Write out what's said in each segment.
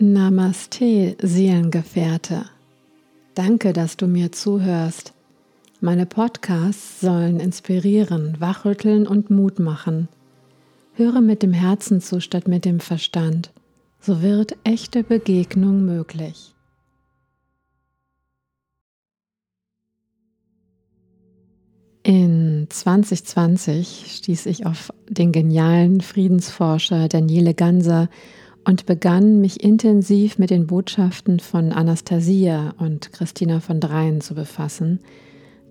Namaste, Seelengefährte. Danke, dass du mir zuhörst. Meine Podcasts sollen inspirieren, wachrütteln und Mut machen. Höre mit dem Herzen zu statt mit dem Verstand. So wird echte Begegnung möglich. In 2020 stieß ich auf den genialen Friedensforscher Daniele Ganser und begann mich intensiv mit den Botschaften von Anastasia und Christina von Dreien zu befassen.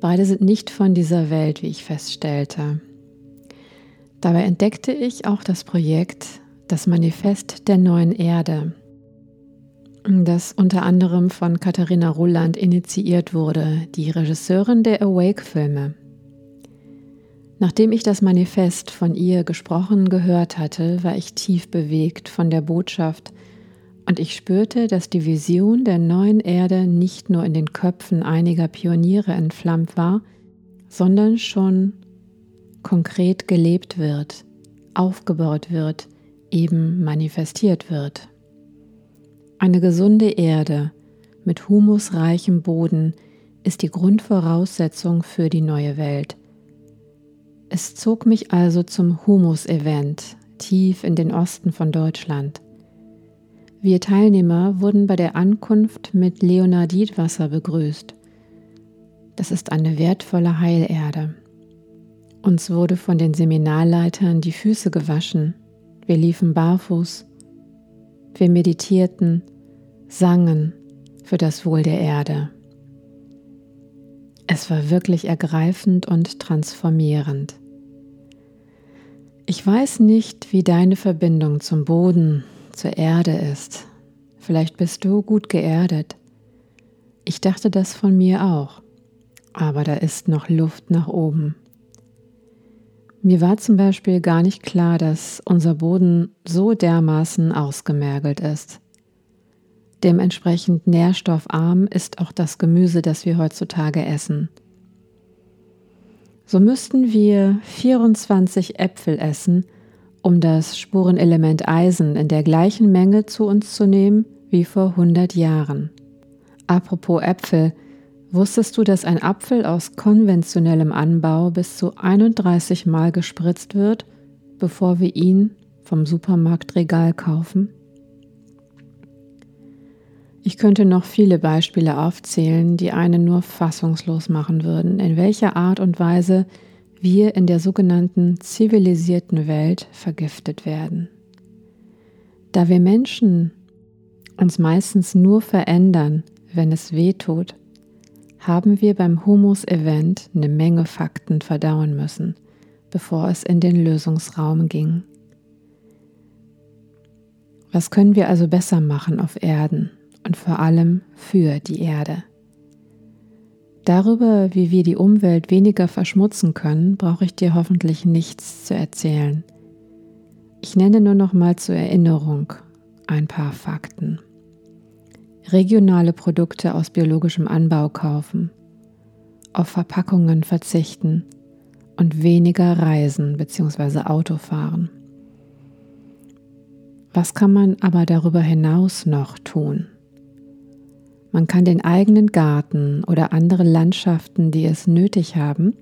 Beide sind nicht von dieser Welt, wie ich feststellte. Dabei entdeckte ich auch das Projekt Das Manifest der neuen Erde, das unter anderem von Katharina Ruland initiiert wurde, die Regisseurin der Awake-Filme. Nachdem ich das Manifest von ihr gesprochen gehört hatte, war ich tief bewegt von der Botschaft und ich spürte, dass die Vision der neuen Erde nicht nur in den Köpfen einiger Pioniere entflammt war, sondern schon konkret gelebt wird, aufgebaut wird, eben manifestiert wird. Eine gesunde Erde mit humusreichem Boden ist die Grundvoraussetzung für die neue Welt. Es zog mich also zum Humus-Event tief in den Osten von Deutschland. Wir Teilnehmer wurden bei der Ankunft mit Leonarditwasser begrüßt. Das ist eine wertvolle Heilerde. Uns wurde von den Seminarleitern die Füße gewaschen. Wir liefen barfuß. Wir meditierten, sangen für das Wohl der Erde. Es war wirklich ergreifend und transformierend. Ich weiß nicht, wie deine Verbindung zum Boden, zur Erde ist. Vielleicht bist du gut geerdet. Ich dachte das von mir auch, aber da ist noch Luft nach oben. Mir war zum Beispiel gar nicht klar, dass unser Boden so dermaßen ausgemergelt ist. Dementsprechend nährstoffarm ist auch das Gemüse, das wir heutzutage essen. So müssten wir 24 Äpfel essen, um das Spurenelement Eisen in der gleichen Menge zu uns zu nehmen wie vor 100 Jahren. Apropos Äpfel, wusstest du, dass ein Apfel aus konventionellem Anbau bis zu 31 Mal gespritzt wird, bevor wir ihn vom Supermarktregal kaufen? Ich könnte noch viele Beispiele aufzählen, die einen nur fassungslos machen würden, in welcher Art und Weise wir in der sogenannten zivilisierten Welt vergiftet werden. Da wir Menschen uns meistens nur verändern, wenn es weh tut, haben wir beim Humus-Event eine Menge Fakten verdauen müssen, bevor es in den Lösungsraum ging. Was können wir also besser machen auf Erden? Und vor allem für die Erde. Darüber, wie wir die Umwelt weniger verschmutzen können, brauche ich dir hoffentlich nichts zu erzählen. Ich nenne nur noch mal zur Erinnerung ein paar Fakten. Regionale Produkte aus biologischem Anbau kaufen, auf Verpackungen verzichten und weniger reisen bzw. Auto fahren. Was kann man aber darüber hinaus noch tun? Man kann den eigenen Garten oder andere Landschaften, die es nötig haben,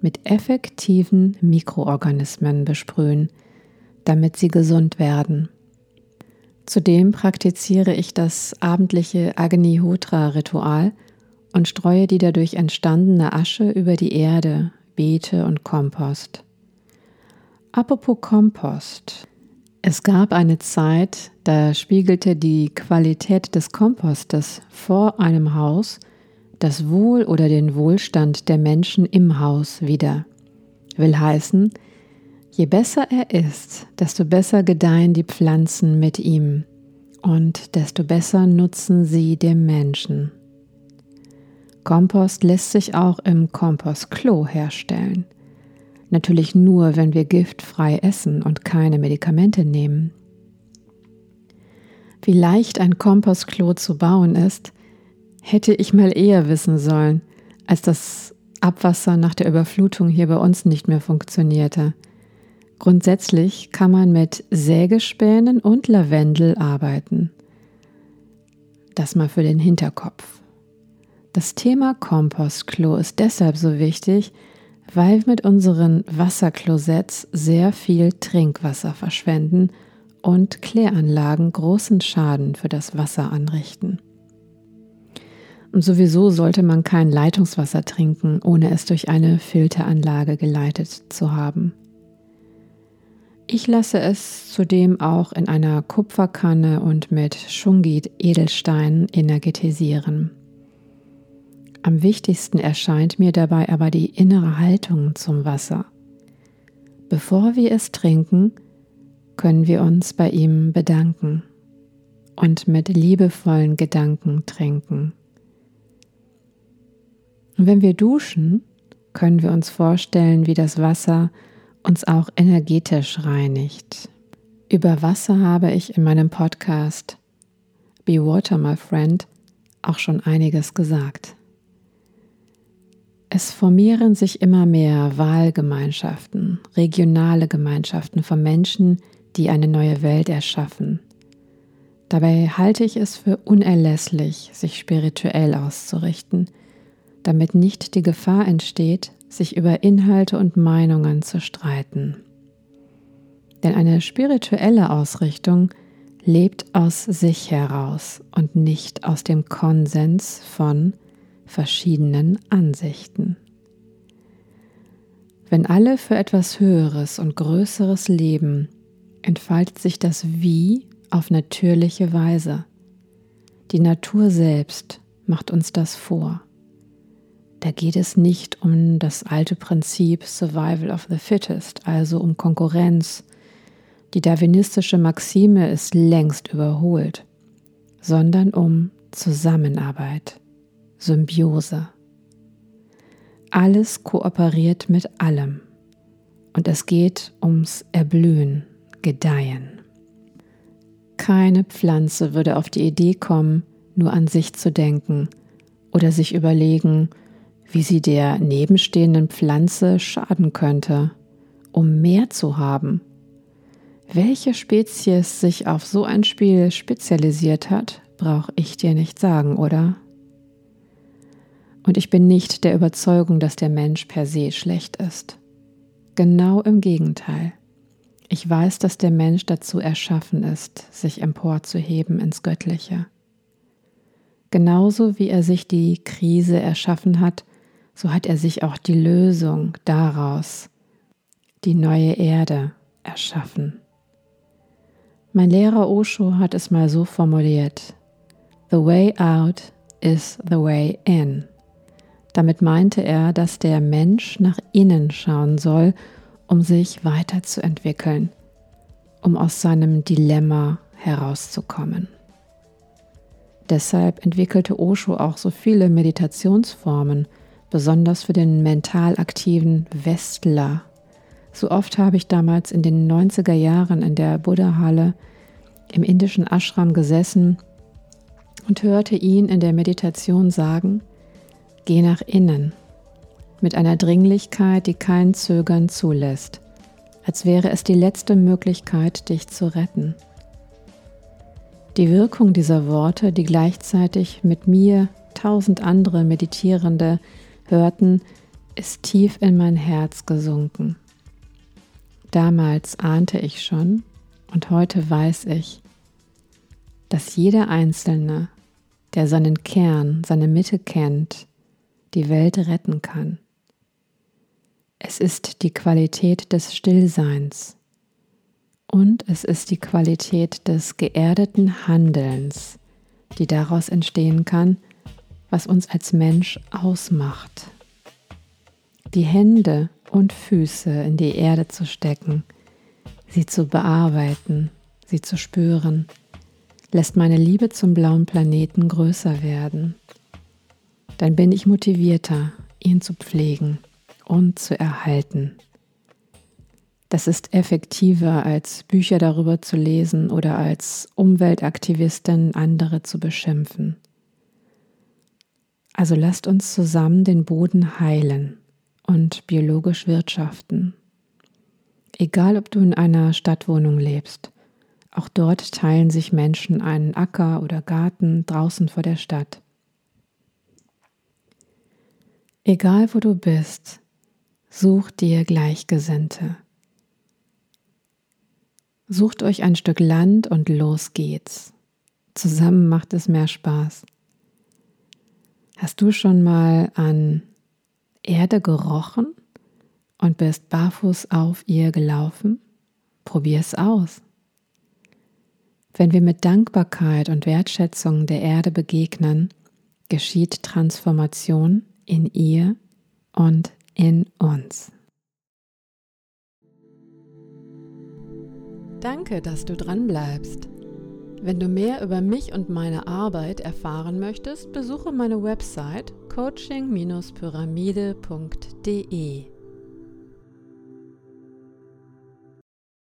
mit effektiven Mikroorganismen besprühen, damit sie gesund werden. Zudem praktiziere ich das abendliche Agnihotra-Ritual und streue die dadurch entstandene Asche über die Erde, Beete und Kompost. Apropos Kompost. Es gab eine Zeit, da spiegelte die Qualität des Kompostes vor einem Haus das Wohl oder den Wohlstand der Menschen im Haus wider. Will heißen, je besser er ist, desto besser gedeihen die Pflanzen mit ihm und desto besser nutzen sie dem Menschen. Kompost lässt sich auch im Kompostklo herstellen. Natürlich nur, wenn wir giftfrei essen und keine Medikamente nehmen. Wie leicht ein Kompostklo zu bauen ist, hätte ich mal eher wissen sollen, als das Abwasser nach der Überflutung hier bei uns nicht mehr funktionierte. Grundsätzlich kann man mit Sägespänen und Lavendel arbeiten. Das mal für den Hinterkopf. Das Thema Kompostklo ist deshalb so wichtig, weil mit unseren Wasserklosetts sehr viel Trinkwasser verschwenden und Kläranlagen großen Schaden für das Wasser anrichten. Und sowieso sollte man kein Leitungswasser trinken, ohne es durch eine Filteranlage geleitet zu haben. Ich lasse es zudem auch in einer Kupferkanne und mit Schungit Edelstein energetisieren. Am wichtigsten erscheint mir dabei aber die innere Haltung zum Wasser. Bevor wir es trinken, können wir uns bei ihm bedanken und mit liebevollen Gedanken trinken. Und wenn wir duschen, können wir uns vorstellen, wie das Wasser uns auch energetisch reinigt. Über Wasser habe ich in meinem Podcast Be Water, My Friend auch schon einiges gesagt. Es formieren sich immer mehr Wahlgemeinschaften, regionale Gemeinschaften von Menschen, die eine neue Welt erschaffen. Dabei halte ich es für unerlässlich, sich spirituell auszurichten, damit nicht die Gefahr entsteht, sich über Inhalte und Meinungen zu streiten. Denn eine spirituelle Ausrichtung lebt aus sich heraus und nicht aus dem Konsens von verschiedenen Ansichten. Wenn alle für etwas Höheres und Größeres leben, entfaltet sich das Wie auf natürliche Weise. Die Natur selbst macht uns das vor. Da geht es nicht um das alte Prinzip Survival of the Fittest, also um Konkurrenz. Die darwinistische Maxime ist längst überholt, sondern um Zusammenarbeit. Symbiose. Alles kooperiert mit allem und es geht ums Erblühen, Gedeihen. Keine Pflanze würde auf die Idee kommen, nur an sich zu denken oder sich überlegen, wie sie der nebenstehenden Pflanze schaden könnte, um mehr zu haben. Welche Spezies sich auf so ein Spiel spezialisiert hat, brauche ich dir nicht sagen, oder? Und ich bin nicht der Überzeugung, dass der Mensch per se schlecht ist. Genau im Gegenteil. Ich weiß, dass der Mensch dazu erschaffen ist, sich emporzuheben ins Göttliche. Genauso wie er sich die Krise erschaffen hat, so hat er sich auch die Lösung daraus, die neue Erde, erschaffen. Mein Lehrer Osho hat es mal so formuliert: The way out is the way in. Damit meinte er, dass der Mensch nach innen schauen soll, um sich weiterzuentwickeln, um aus seinem Dilemma herauszukommen. Deshalb entwickelte Osho auch so viele Meditationsformen, besonders für den mental aktiven Westler. So oft habe ich damals in den 90er Jahren in der Buddha-Halle im indischen Ashram gesessen und hörte ihn in der Meditation sagen, Geh nach innen mit einer Dringlichkeit, die kein Zögern zulässt, als wäre es die letzte Möglichkeit, dich zu retten. Die Wirkung dieser Worte, die gleichzeitig mit mir tausend andere Meditierende hörten, ist tief in mein Herz gesunken. Damals ahnte ich schon und heute weiß ich, dass jeder Einzelne, der seinen Kern, seine Mitte kennt, die Welt retten kann. Es ist die Qualität des Stillseins und es ist die Qualität des geerdeten Handelns, die daraus entstehen kann, was uns als Mensch ausmacht. Die Hände und Füße in die Erde zu stecken, sie zu bearbeiten, sie zu spüren, lässt meine Liebe zum blauen Planeten größer werden dann bin ich motivierter, ihn zu pflegen und zu erhalten. Das ist effektiver, als Bücher darüber zu lesen oder als Umweltaktivistin andere zu beschimpfen. Also lasst uns zusammen den Boden heilen und biologisch wirtschaften. Egal, ob du in einer Stadtwohnung lebst, Auch dort teilen sich Menschen einen Acker oder Garten draußen vor der Stadt. Egal wo du bist, such dir Gleichgesinnte. Sucht euch ein Stück Land und los geht's. Zusammen macht es mehr Spaß. Hast du schon mal an Erde gerochen und bist barfuß auf ihr gelaufen? Probier es aus. Wenn wir mit Dankbarkeit und Wertschätzung der Erde begegnen, geschieht Transformation in ihr und in uns. Danke, dass du dran bleibst. Wenn du mehr über mich und meine Arbeit erfahren möchtest, besuche meine Website coaching-pyramide.de.